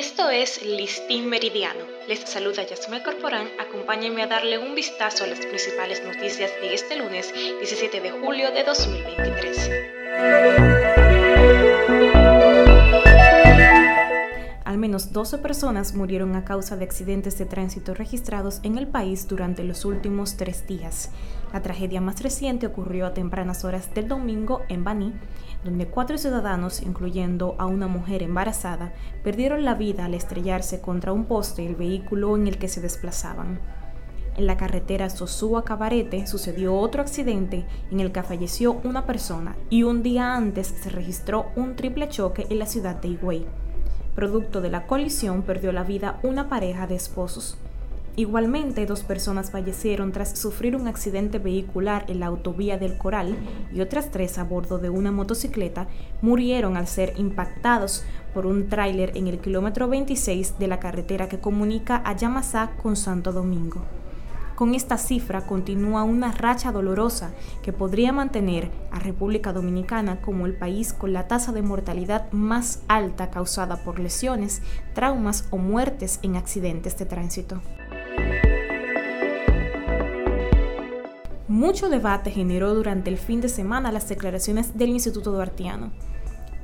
Esto es Listín Meridiano. Les saluda Yasmel Corporán. Acompáñenme a darle un vistazo a las principales noticias de este lunes 17 de julio de 2023. Menos 12 personas murieron a causa de accidentes de tránsito registrados en el país durante los últimos tres días. La tragedia más reciente ocurrió a tempranas horas del domingo en Baní, donde cuatro ciudadanos, incluyendo a una mujer embarazada, perdieron la vida al estrellarse contra un poste el vehículo en el que se desplazaban. En la carretera Sosúa Cabarete sucedió otro accidente en el que falleció una persona y un día antes se registró un triple choque en la ciudad de Higüey. Producto de la colisión perdió la vida una pareja de esposos. Igualmente, dos personas fallecieron tras sufrir un accidente vehicular en la autovía del Coral y otras tres a bordo de una motocicleta murieron al ser impactados por un tráiler en el kilómetro 26 de la carretera que comunica a Yamasá con Santo Domingo. Con esta cifra continúa una racha dolorosa que podría mantener a República Dominicana como el país con la tasa de mortalidad más alta causada por lesiones, traumas o muertes en accidentes de tránsito. Mucho debate generó durante el fin de semana las declaraciones del Instituto Duartiano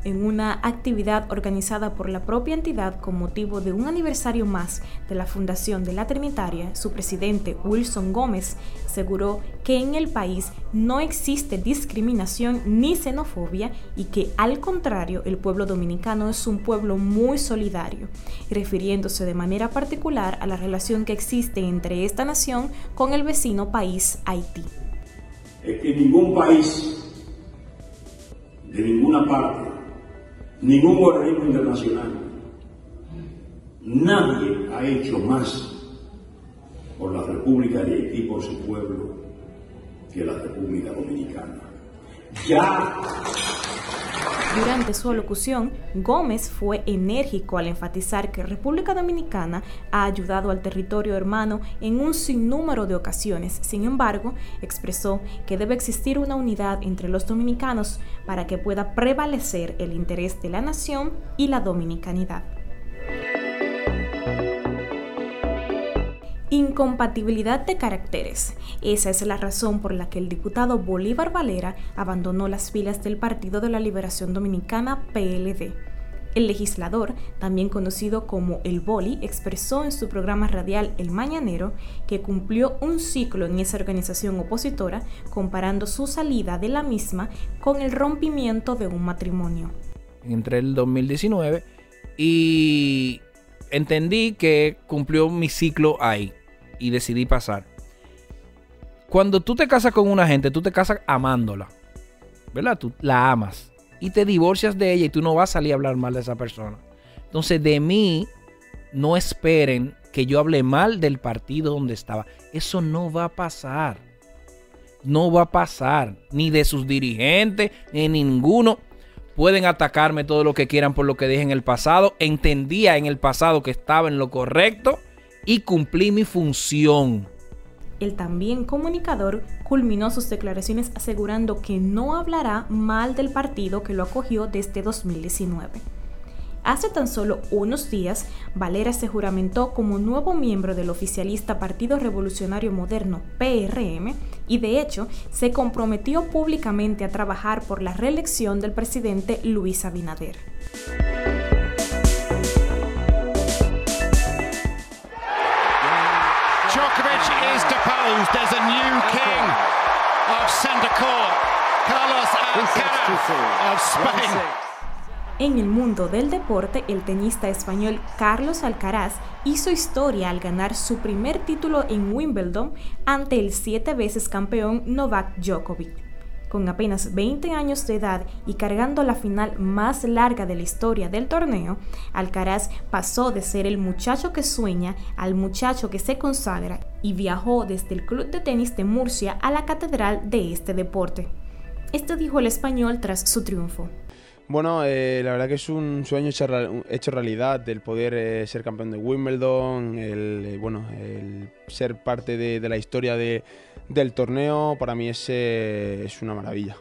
en una actividad organizada por la propia entidad con motivo de un aniversario más de la fundación de la Trinitaria, su presidente Wilson Gómez aseguró que en el país no existe discriminación ni xenofobia y que al contrario el pueblo dominicano es un pueblo muy solidario, refiriéndose de manera particular a la relación que existe entre esta nación con el vecino país Haití. En ningún país, de ninguna parte, ningún organismo internacional, nadie ha hecho más por la República de Haití, por su pueblo, que la República Dominicana. Ya durante su alocución, Gómez fue enérgico al enfatizar que República Dominicana ha ayudado al territorio hermano en un sinnúmero de ocasiones. Sin embargo, expresó que debe existir una unidad entre los dominicanos para que pueda prevalecer el interés de la nación y la dominicanidad. Incompatibilidad de caracteres. Esa es la razón por la que el diputado Bolívar Valera abandonó las filas del Partido de la Liberación Dominicana PLD. El legislador, también conocido como El Boli, expresó en su programa radial El Mañanero que cumplió un ciclo en esa organización opositora, comparando su salida de la misma con el rompimiento de un matrimonio. Entre el 2019 y entendí que cumplió mi ciclo ahí y decidí pasar. Cuando tú te casas con una gente, tú te casas amándola. ¿Verdad? Tú la amas. Y te divorcias de ella y tú no vas a salir a hablar mal de esa persona. Entonces, de mí, no esperen que yo hable mal del partido donde estaba. Eso no va a pasar. No va a pasar. Ni de sus dirigentes, ni ninguno. Pueden atacarme todo lo que quieran por lo que dije en el pasado. Entendía en el pasado que estaba en lo correcto y cumplí mi función. El también comunicador culminó sus declaraciones asegurando que no hablará mal del partido que lo acogió desde 2019. Hace tan solo unos días, Valera se juramentó como nuevo miembro del oficialista Partido Revolucionario Moderno, PRM, y de hecho se comprometió públicamente a trabajar por la reelección del presidente Luis Abinader. Carlos of Spain. En el mundo del deporte, el tenista español Carlos Alcaraz hizo historia al ganar su primer título en Wimbledon ante el siete veces campeón Novak Djokovic. Con apenas 20 años de edad y cargando la final más larga de la historia del torneo, Alcaraz pasó de ser el muchacho que sueña al muchacho que se consagra y viajó desde el Club de Tenis de Murcia a la catedral de este deporte. Esto dijo el español tras su triunfo. Bueno, eh, la verdad que es un sueño hecho, realidad el poder eh, ser campeón de Wimbledon, el, eh, bueno, el ser parte de, la historia del torneo, para mí es, es una maravilla.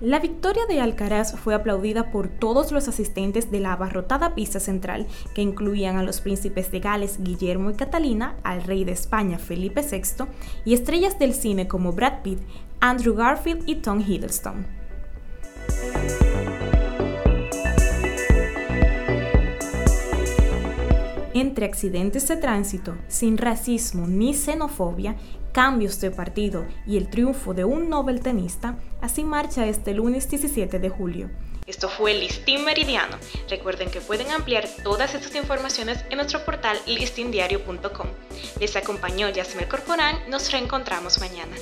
La victoria de Alcaraz fue aplaudida por todos los asistentes de la abarrotada pista central, que incluían a los príncipes de Gales Guillermo y Catalina, al rey de España Felipe VI y estrellas del cine como Brad Pitt, Andrew Garfield y Tom Hiddleston. Entre accidentes de tránsito, sin racismo ni xenofobia, cambios de partido y el triunfo de un Nobel tenista, así marcha este lunes 17 de julio. Esto fue Listín Meridiano. Recuerden que pueden ampliar todas estas informaciones en nuestro portal listindiario.com. Les acompañó Yasmel Corporán. Nos reencontramos mañana.